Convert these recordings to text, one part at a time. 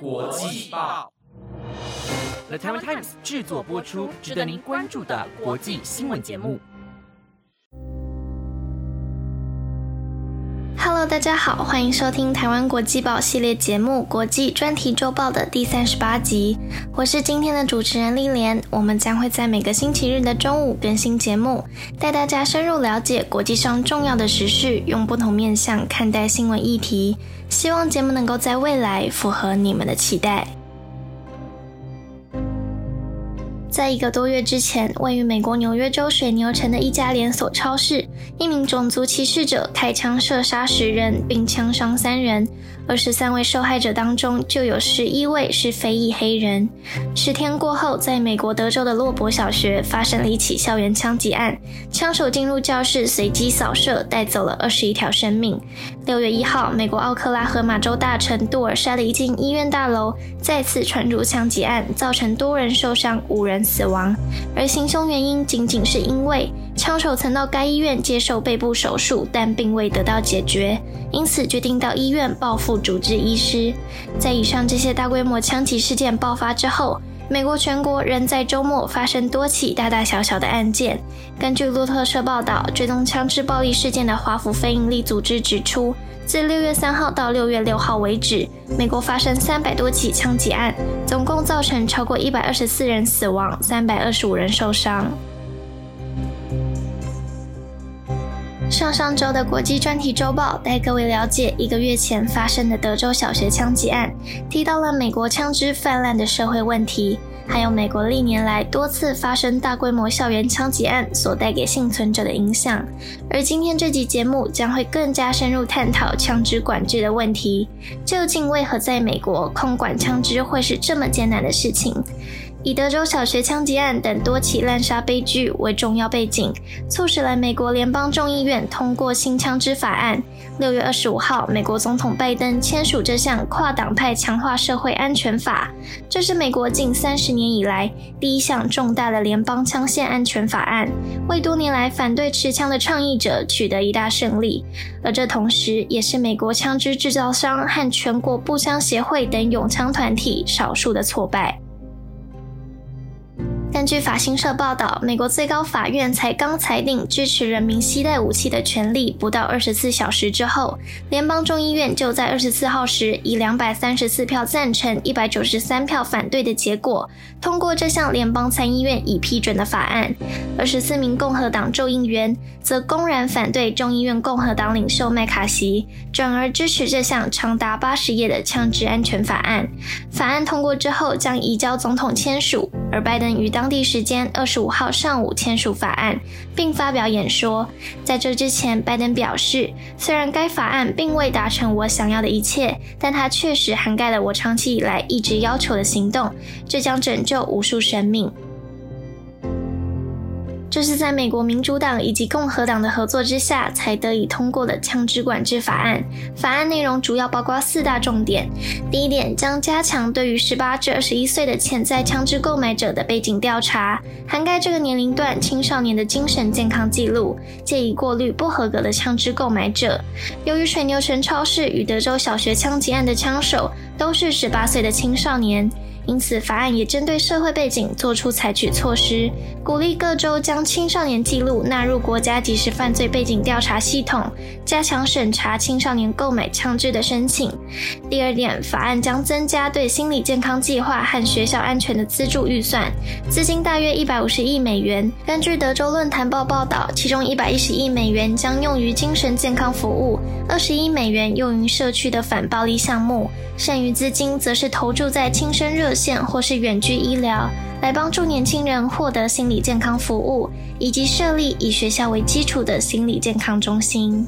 国际报，The t i m e Times 制作播出，值得您关注的国际新闻节目。大家好，欢迎收听台湾国际报系列节目《国际专题周报》的第三十八集。我是今天的主持人丽莲，我们将会在每个星期日的中午更新节目，带大家深入了解国际上重要的时事，用不同面向看待新闻议题。希望节目能够在未来符合你们的期待。在一个多月之前，位于美国纽约州水牛城的一家连锁超市，一名种族歧视者开枪射杀十人，并枪伤三人。二十三位受害者当中，就有十一位是非裔黑人。十天过后，在美国德州的洛伯小学发生了一起校园枪击案，枪手进入教室随机扫射，带走了二十一条生命。六月一号，美国奥克拉荷马州大城杜尔沙的一间医院大楼再次传入枪击案，造成多人受伤，五人死亡。而行凶原因仅仅是因为枪手曾到该医院接受背部手术，但并未得到解决，因此决定到医院报复。主治医师，在以上这些大规模枪击事件爆发之后，美国全国仍在周末发生多起大大小小的案件。根据路透社报道，追踪枪支暴力事件的华府非营利组织指出，自六月三号到六月六号为止，美国发生三百多起枪击案，总共造成超过一百二十四人死亡，三百二十五人受伤。上上周的国际专题周报带各位了解一个月前发生的德州小学枪击案，提到了美国枪支泛滥的社会问题，还有美国历年来多次发生大规模校园枪击案所带给幸存者的影响。而今天这集节目将会更加深入探讨枪支管制的问题，究竟为何在美国控管枪支会是这么艰难的事情？以德州小学枪击案等多起滥杀悲剧为重要背景，促使了美国联邦众议院通过新枪支法案。六月二十五号，美国总统拜登签署这项跨党派强化社会安全法，这是美国近三十年以来第一项重大的联邦枪械安全法案，为多年来反对持枪的倡议者取得一大胜利。而这同时，也是美国枪支制造商和全国步枪协会等拥枪团体少数的挫败。根据法新社报道，美国最高法院才刚裁定支持人民携带武器的权利，不到二十四小时之后，联邦众议院就在二十四号时以两百三十四票赞成、一百九十三票反对的结果，通过这项联邦参议院已批准的法案。二十四名共和党众议员则公然反对众议院共和党领袖麦卡锡，转而支持这项长达八十页的枪支安全法案。法案通过之后，将移交总统签署，而拜登于当地时间二十五号上午签署法案，并发表演说。在这之前，拜登表示，虽然该法案并未达成我想要的一切，但它确实涵盖了我长期以来一直要求的行动，这将拯救无数生命。这是在美国民主党以及共和党的合作之下才得以通过的枪支管制法案。法案内容主要包括四大重点：第一点，将加强对于十八至二十一岁的潜在枪支购买者的背景调查，涵盖这个年龄段青少年的精神健康记录，借以过滤不合格的枪支购买者。由于水牛城超市与德州小学枪击案的枪手都是十八岁的青少年。因此，法案也针对社会背景做出采取措施，鼓励各州将青少年记录纳入国家即时犯罪背景调查系统，加强审查青少年购买枪支的申请。第二点，法案将增加对心理健康计划和学校安全的资助预算，资金大约一百五十亿美元。根据德州论坛报报道，其中一百一十亿美元将用于精神健康服务，二十亿美元用于社区的反暴力项目，剩余资金则是投注在轻生热。线或是远距医疗，来帮助年轻人获得心理健康服务，以及设立以学校为基础的心理健康中心。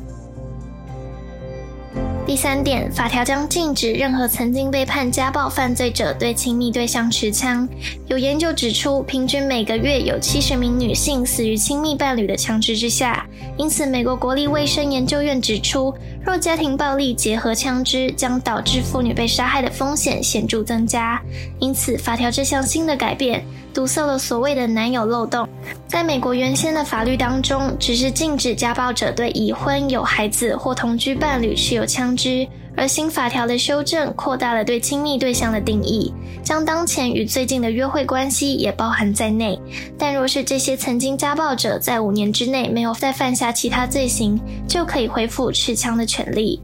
第三点，法条将禁止任何曾经被判家暴犯罪者对亲密对象持枪。有研究指出，平均每个月有七十名女性死于亲密伴侣的枪支之下。因此，美国国立卫生研究院指出，若家庭暴力结合枪支，将导致妇女被杀害的风险显著增加。因此，法条这项新的改变。堵塞了所谓的男友漏洞。在美国原先的法律当中，只是禁止家暴者对已婚、有孩子或同居伴侣持有枪支，而新法条的修正扩大了对亲密对象的定义，将当前与最近的约会关系也包含在内。但若是这些曾经家暴者在五年之内没有再犯下其他罪行，就可以恢复持枪的权利。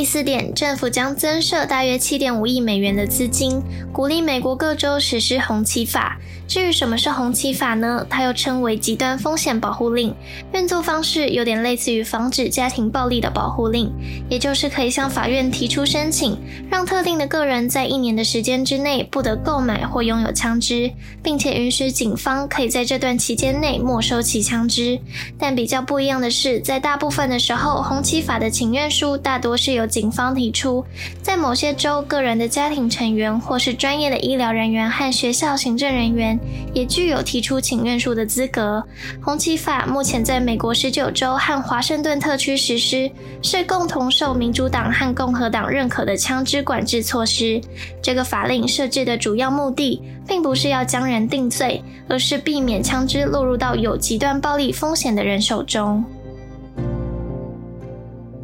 第四点，政府将增设大约七点五亿美元的资金，鼓励美国各州实施红旗法。至于什么是红旗法呢？它又称为极端风险保护令，运作方式有点类似于防止家庭暴力的保护令，也就是可以向法院提出申请，让特定的个人在一年的时间之内不得购买或拥有枪支，并且允许警方可以在这段期间内没收其枪支。但比较不一样的是，在大部分的时候，红旗法的请愿书大多是由警方提出，在某些州，个人的家庭成员或是专业的医疗人员和学校行政人员。也具有提出请愿书的资格。红旗法目前在美国十九州和华盛顿特区实施，是共同受民主党和共和党认可的枪支管制措施。这个法令设置的主要目的，并不是要将人定罪，而是避免枪支落入到有极端暴力风险的人手中。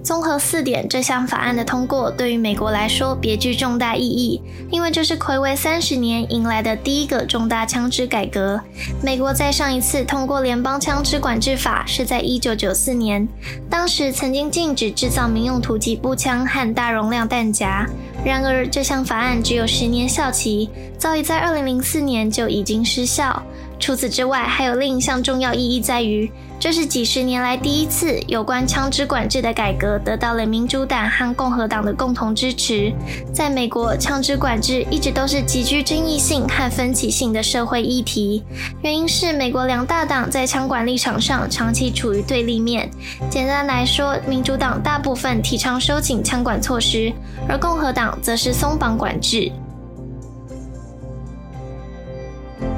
综合四点，这项法案的通过对于美国来说别具重大意义，因为这是魁违三十年迎来的第一个重大枪支改革。美国在上一次通过联邦枪支管制法是在一九九四年，当时曾经禁止制造民用突击步枪和大容量弹夹。然而，这项法案只有十年效期，早已在二零零四年就已经失效。除此之外，还有另一项重要意义在于，这是几十年来第一次有关枪支管制的改革得到了民主党和共和党的共同支持。在美国，枪支管制一直都是极具争议性和分歧性的社会议题，原因是美国两大党在枪管立场上长期处于对立面。简单来说，民主党大部分提倡收紧枪管措施，而共和党则是松绑管制。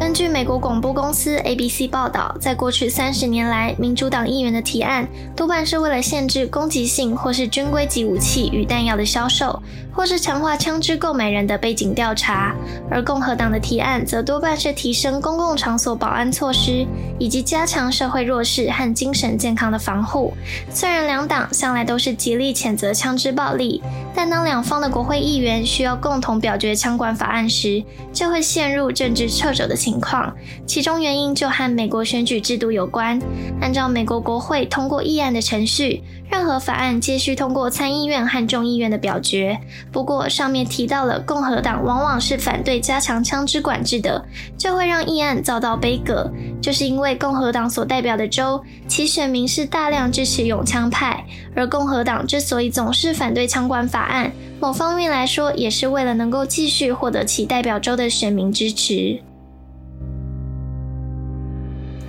根据美国广播公司 ABC 报道，在过去三十年来，民主党议员的提案多半是为了限制攻击性或是军规级武器与弹药的销售，或是强化枪支购买人的背景调查；而共和党的提案则多半是提升公共场所保安措施，以及加强社会弱势和精神健康的防护。虽然两党向来都是极力谴责枪支暴力，但当两方的国会议员需要共同表决枪管法案时，就会陷入政治掣肘的情。况，其中原因就和美国选举制度有关。按照美国国会通过议案的程序，任何法案皆需通过参议院和众议院的表决。不过，上面提到了共和党往往是反对加强枪支管制的，就会让议案遭到杯葛。就是因为共和党所代表的州，其选民是大量支持永枪派，而共和党之所以总是反对枪管法案，某方面来说，也是为了能够继续获得其代表州的选民支持。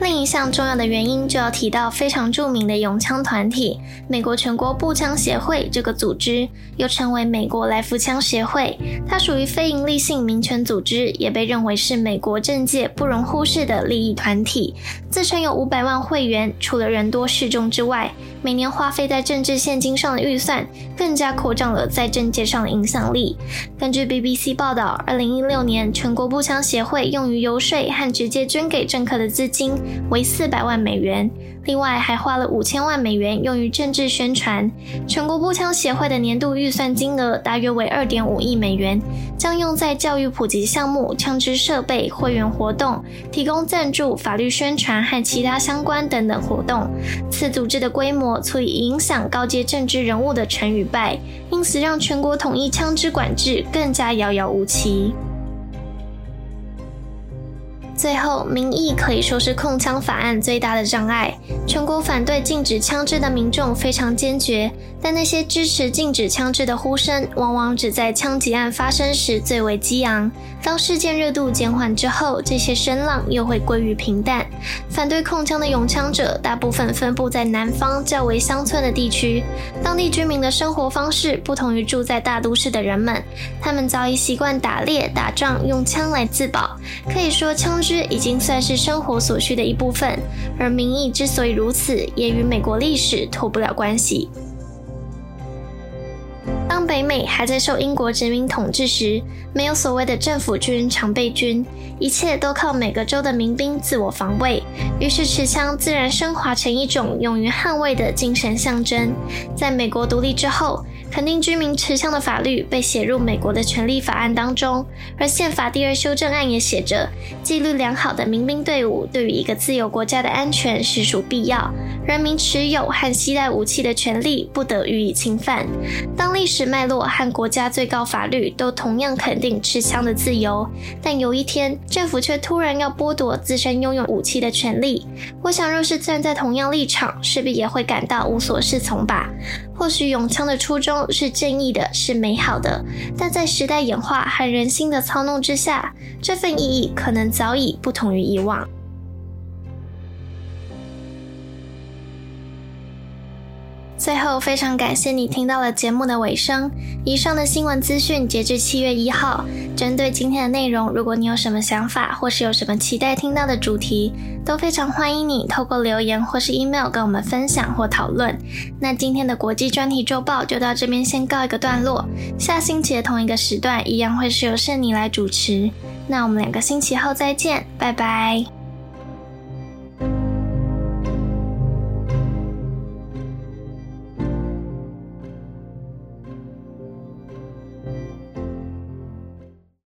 另一项重要的原因就要提到非常著名的拥枪团体——美国全国步枪协会这个组织，又称为美国来福枪协会。它属于非营利性民权组织，也被认为是美国政界不容忽视的利益团体。自称有五百万会员，除了人多势众之外，每年花费在政治现金上的预算更加扩张了在政界上的影响力。根据 BBC 报道，二零一六年全国步枪协会用于游说和直接捐给政客的资金。为四百万美元，另外还花了五千万美元用于政治宣传。全国步枪协会的年度预算金额大约为二点五亿美元，将用在教育普及项目、枪支设备、会员活动、提供赞助、法律宣传和其他相关等等活动。此组织的规模足以影响高阶政治人物的成与败，因此让全国统一枪支管制更加遥遥无期。最后，民意可以说是控枪法案最大的障碍。全国反对禁止枪支的民众非常坚决，但那些支持禁止枪支的呼声，往往只在枪击案发生时最为激昂。当事件热度减缓之后，这些声浪又会归于平淡。反对控枪的拥枪者大部分分布在南方较为乡村的地区，当地居民的生活方式不同于住在大都市的人们，他们早已习惯打猎、打仗，用枪来自保。可以说，枪已经算是生活所需的一部分。而民意之所以如此，也与美国历史脱不了关系。当北美还在受英国殖民统治时，没有所谓的政府军、常备军，一切都靠每个州的民兵自我防卫。于是持枪自然升华成一种勇于捍卫的精神象征。在美国独立之后。肯定居民持枪的法律被写入美国的权利法案当中，而宪法第二修正案也写着，纪律良好的民兵队伍对于一个自由国家的安全实属必要，人民持有和携带武器的权利不得予以侵犯。当历史脉络和国家最高法律都同样肯定持枪的自由，但有一天政府却突然要剥夺自身拥有武器的权利，我想若是站在同样立场，势必也会感到无所适从吧。或许永枪的初衷是正义的，是美好的，但在时代演化和人心的操弄之下，这份意义可能早已不同于以往。最后，非常感谢你听到了节目的尾声。以上的新闻资讯截至七月一号。针对今天的内容，如果你有什么想法，或是有什么期待听到的主题，都非常欢迎你透过留言或是 email 跟我们分享或讨论。那今天的国际专题周报就到这边先告一个段落。下星期的同一个时段，一样会是由圣妮来主持。那我们两个星期后再见，拜拜。